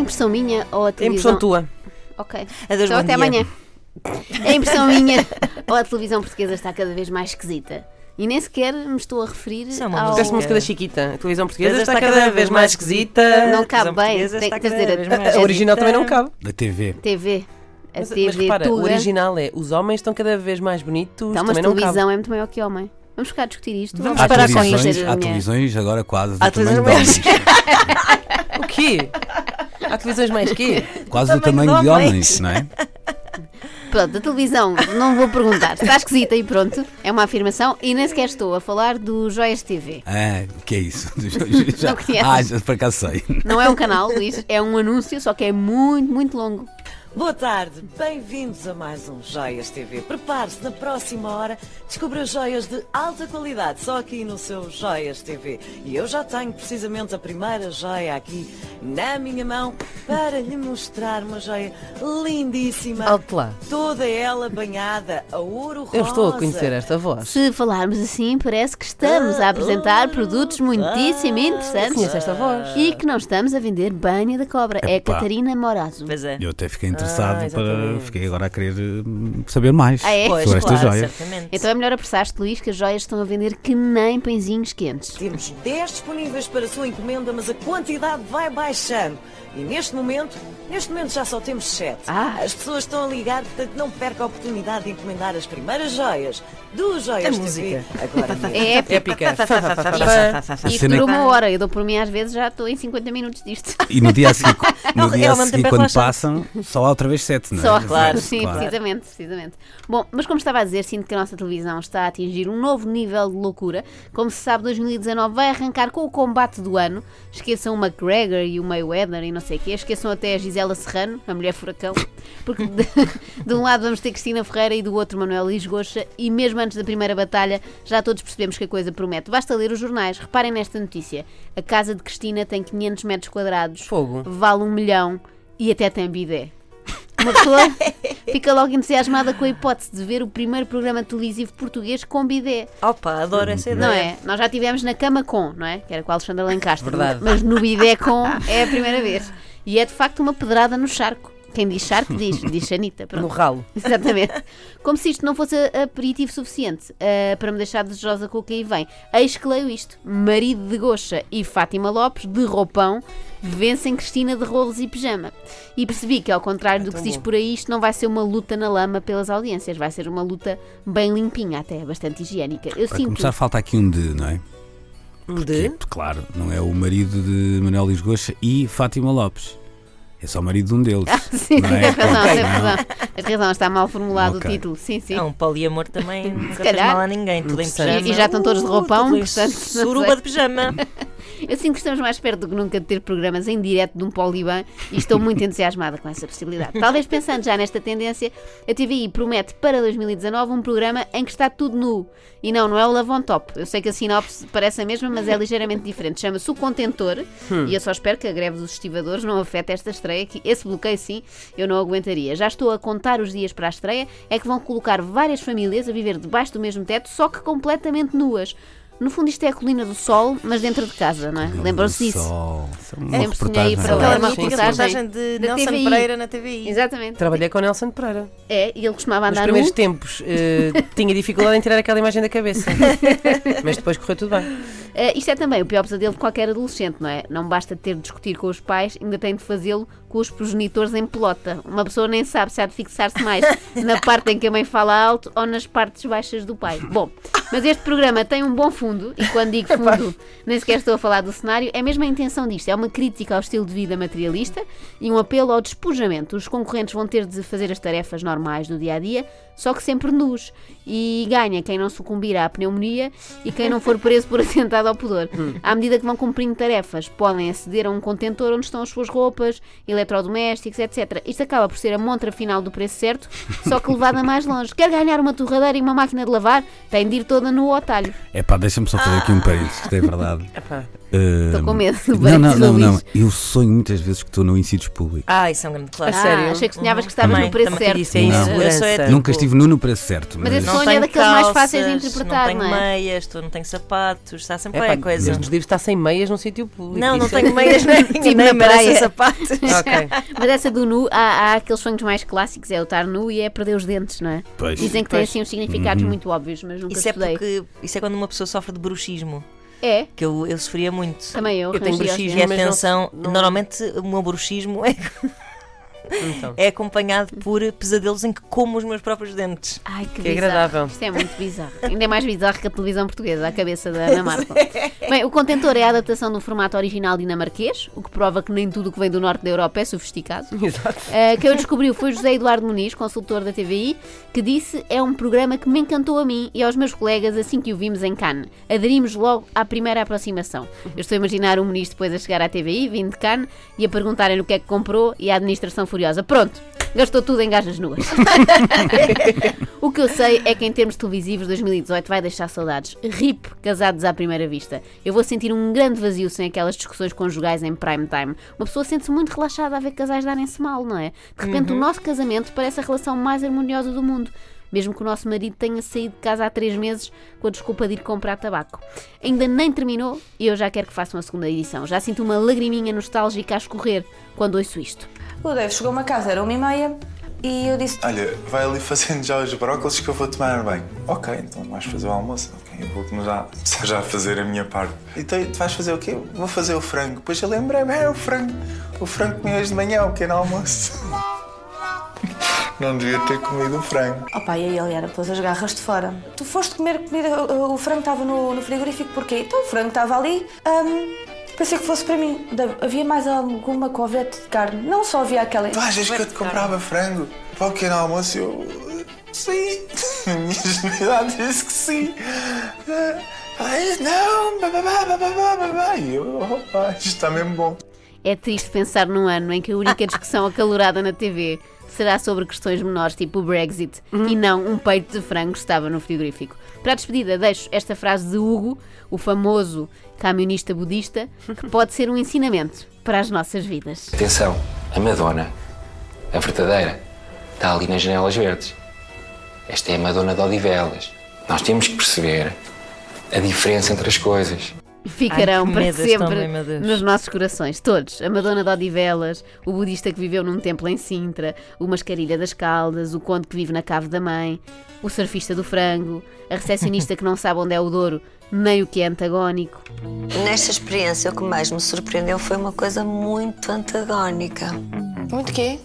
impressão minha ou a É televisão? impressão tua. Ok. Adeus, então bom até dia. amanhã. É impressão minha ou a televisão portuguesa está cada vez mais esquisita. E nem sequer me estou a referir Isso é uma ao... música. A música da Chiquita. A televisão portuguesa Mas está cada vez mais esquisita. Não cabe bem, tem está que cada dizer, vez a- mais A original também não cabe. Da TV. TV. A Mas, TV mas repara, o original é os homens estão cada vez mais bonitos, Então, mas também não cabe. televisão é muito maior que homem. Vamos ficar a discutir isto. Vamos Há parar com televisões, ser há televisões agora quase do Há tamanho de televisões homens. O quê? Há televisões mais quê? Quase do tamanho tamanho de homens. não é? Pronto, a televisão, não vou perguntar. Está esquisita e pronto. É uma afirmação. E nem sequer estou a falar do Joias TV. Ah, o que é isso? Já- Não conheces? ah, já por acaso sei. Não é um canal, Luís, é um anúncio, só que é muito, muito longo. Boa tarde, bem-vindos a mais um Joias TV. Prepare-se, na próxima hora descubra joias de alta qualidade, só aqui no seu Joias TV. E eu já tenho precisamente a primeira joia aqui na minha mão para lhe mostrar uma joia lindíssima. Alto lá. Toda ela banhada a ouro rosa. Eu estou a conhecer esta voz. Se falarmos assim, parece que estamos a apresentar produtos muitíssimo interessantes. Conheço esta voz. E que não estamos a vender banha da cobra. É Epá. Catarina Morazo. Pois é. Eu até fiquei interessado Ah, para. Fiquei agora a querer hum, saber mais Ah, é? Pois, sobre esta claro, joia. certamente. Então é melhor apressar-te, Luís, que as joias estão a vender que nem pãezinhos quentes. Temos 10 disponíveis para a sua encomenda, mas a quantidade vai baixando. E neste momento, neste momento já só temos 7. Ah. As pessoas estão a ligar, portanto não perca a oportunidade de encomendar as primeiras joias do Joias A TV. música. Agora mesmo. É. Épica. E que- uma hora. Eu dou por mim às vezes já estou em 50 minutos disto. E no dia a seguir, no dia a seguir quando passam, só há outra vez sete, não é? Só, Claro, sim, claro. precisamente, precisamente. Bom, mas como estava a dizer, sinto que a nossa televisão está a atingir um novo nível de loucura. Como se sabe, 2019 vai arrancar com o combate do ano. Esqueçam o McGregor e o Mayweather e não sei o quê. Esqueçam até a Gisela Serrano, a mulher furacão. Porque de, de um lado vamos ter Cristina Ferreira e do outro Manuel Lisgocha. E mesmo antes da primeira batalha, já todos percebemos que a coisa promete. Basta ler os jornais. Reparem nesta notícia. A casa de Cristina tem 500 metros quadrados. Fogo. Vale um milhão e até tem bidé. Uma pessoa fica logo entusiasmada com a hipótese de ver o primeiro programa televisivo português com bidé. Opa, adoro essa ideia. Não é? Nós já tivemos na cama com, não é? Que era com a Alexandra Lencastre. Verdade. Mas no bidé com é a primeira vez. E é de facto uma pedrada no charco. Quem diz charco diz, diz Xanita. Pronto. No ralo. Exatamente. Como se isto não fosse aperitivo suficiente ah, para me deixar desejosa com o que aí vem. Eis que leio isto. Marido de Goxa e Fátima Lopes, de roupão, vencem Cristina de rolos e pijama. E percebi que, ao contrário do que se diz por aí, isto não vai ser uma luta na lama pelas audiências. Vai ser uma luta bem limpinha, até bastante higiênica. Eu Para sinto... começar, falta aqui um de, não é? De? Que, claro, não é o marido de Manuel Lisgocha e Fátima Lopes. É só o marido de um deles. Sim, não sim, é? tens razão, tens não. razão. Tens razão, está mal formulado Ok. o título. Sim, sim. É um poliamor também nunca fez mal a ninguém. Tudo em Interessante. pijama. E- já estão todos de roupão, tudo em portanto, não. Suruba de pijama. Eu sinto que estamos mais perto do que nunca de ter programas em direto de um Poliban e estou muito entusiasmada com essa possibilidade. Talvez pensando já nesta tendência, a TVI promete para 2019 um programa em que está tudo nu. E não, não é o Love on Top. Eu sei que a sinopse parece a mesma, mas é ligeiramente diferente. Chama-se O Contentor e eu só espero que a greve dos estivadores não afete esta estreia, que esse bloqueio sim eu não aguentaria. Já estou a contar os dias para a estreia, é que vão colocar várias famílias a viver debaixo do mesmo teto, só que completamente nuas. No fundo, isto é a colina do sol, mas dentro de casa, não é? Lembram-se disso? Sol. Uma Sempre sonhei para Aquela mítica reportagem de da Nelson TVI. Pereira na TVI. Exatamente. Trabalhei com o Nelson Pereira. É, e ele costumava Nos andar primeiros nu. tempos eh, tinha dificuldade em tirar aquela imagem da cabeça. Mas depois correu tudo bem. Eh, isto é também o pior pesadelo de qualquer adolescente, não é? Não basta ter de discutir com os pais, ainda tem de fazê-lo com os progenitores em pelota. Uma pessoa nem sabe se há de fixar-se mais na parte em que a mãe fala alto ou nas partes baixas do pai. Bom, mas este programa tem um bom fundo, e quando digo fundo, nem sequer estou a falar do cenário, é mesmo a intenção disto. É uma crítica ao estilo de vida materialista e um apelo ao despojamento. Os concorrentes vão ter de fazer as tarefas normais do dia a dia, só que sempre nus. E ganha quem não sucumbir à pneumonia e quem não for preso por atentado ao pudor. À medida que vão cumprindo tarefas, podem aceder a um contentor onde estão as suas roupas, eletrodomésticos, etc. Isto acaba por ser a montra final do preço certo, só que levada mais longe. Quer ganhar uma torradeira e uma máquina de lavar? Tem de ir toda no ao talho. É pá, deixa-me só fazer aqui um parênteses, isto é verdade. Epá, Estou com medo do Não, banho não, de não, não. Eu sonho muitas vezes que estou no sítios públicos. Ah, isso é um grande clássico. Ah, sério? achei que sonhavas que estavas no preço também certo. Isso é Não. insegurança. Eu sou é tipo- Nunca estive nu no preço certo. Mas Mas, esse sonho é tenho daqueles mais calças, fáceis de interpretar, não não tenho é? meias, tu não tenho sapatos, está sempre É é, pá, coisa. Nos livros está sem meias num sítio público. Não, não Isso é- tenho meias nem, Tipo nem na merece praia. sapatos. Ok. Mas essa do nu, há, há aqueles sonhos mais clássicos, é o estar nu e é perder os dentes, não é? Pois. Dizem que tem Pois. assim uns significados muito óbvios, mas nunca Isso é, estudei. porque, isso é quando uma pessoa sofre de bruxismo, É, que eu, eu sofria muito. também eu. Eu tenho bruxismo, E atenção, não- normalmente o meu bruxismo é, Então. é acompanhado por pesadelos em que como os meus próprios dentes. Ai, que, Que bizarro. agradável. Isto é muito bizarro. Ainda é mais bizarro que a televisão portuguesa, a cabeça da Ana Marco. Bem, o Contentor é a adaptação do formato original dinamarquês, o que prova que nem tudo o que vem do norte da Europa é sofisticado. Exato. Uh, quem o descobriu foi José Eduardo Muniz, consultor da TVI, que disse é um programa que me encantou a mim e aos meus colegas assim que o vimos em Cannes. Aderimos logo à primeira aproximação. Eu estou a imaginar o Muniz depois a chegar à TVI, vindo de Cannes, e a perguntarem-lhe o que é que comprou e a administração furiosa. Pronto, gastou tudo em gajas nuas. o que eu sei é que em termos televisivos 2018 vai deixar saudades. RIP, casados à primeira vista. Eu vou sentir um grande vazio sem aquelas discussões conjugais em prime time. Uma pessoa sente-se muito relaxada a ver casais darem-se mal, não é? De repente o nosso casamento parece a relação mais harmoniosa do mundo. Mesmo que o nosso marido tenha saído de casa há três meses com a desculpa de ir comprar tabaco. Ainda nem terminou e eu já quero que façam a segunda edição. Já sinto uma lagriminha nostálgica a escorrer quando ouço isto. O Dave chegou-me a casa, era uma e meia, e eu disse: Olha, vai ali fazendo já os brócolis que eu vou tomar banho. Ok, então vais fazer o almoço. Ok, eu vou começar começar já a fazer a minha parte. Então, tu vais fazer o quê? Vou fazer o frango. Depois eu lembrei-me, é o frango. O frango que comi hoje de manhã, o pequeno almoço. Não devia ter comido o frango. Opa, e aí ele era, pôs as garras de fora. Tu foste comer comida, o, o frango estava no, no frigorífico, porquê? Então o frango estava ali, hum, pensei que fosse para mim. Havia mais alguma covete de carne? Não só havia aquela. Tu achas que eu te comprava frango para o pequeno almoço? Eu. Sim. A minha ingenuidade disse que sim. Ai, não, bababá, bababá, babá. E eu, opa, isto está mesmo bom. É triste pensar num ano em que a única discussão acalorada na TV será sobre questões menores, tipo o Brexit, e não um peito de frango que estava no frigorífico. Para a despedida, deixo esta frase de Hugo, o famoso camionista budista, que pode ser um ensinamento para as nossas vidas. Atenção, a Madonna, a verdadeira, está ali nas janelas verdes. Esta é a Madonna de Odivelas. Nós temos que perceber a diferença entre as coisas. Ficarão Ai, para sempre Deus. nos nossos corações, todos. A Madonna de Odivelas, o budista que viveu num templo em Sintra, o mascarilha das Caldas, o conde que vive na cave da mãe, o surfista do frango, a recepcionista que não sabe onde é o Douro, nem o que é antagónico. Nesta experiência, o que mais me surpreendeu foi uma coisa muito antagónica. Muito quê?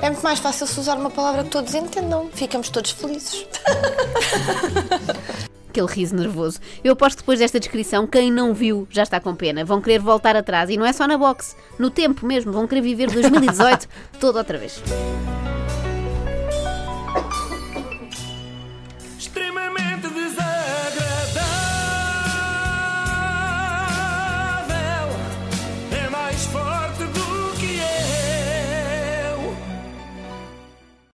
É muito mais fácil se usar uma palavra que todos entendam. Ficamos todos felizes. Aquele riso nervoso. Eu aposto que depois desta descrição, quem não viu já está com pena. Vão querer voltar atrás. E não é só na boxe, no tempo mesmo. Vão querer viver 2018 todo outra vez.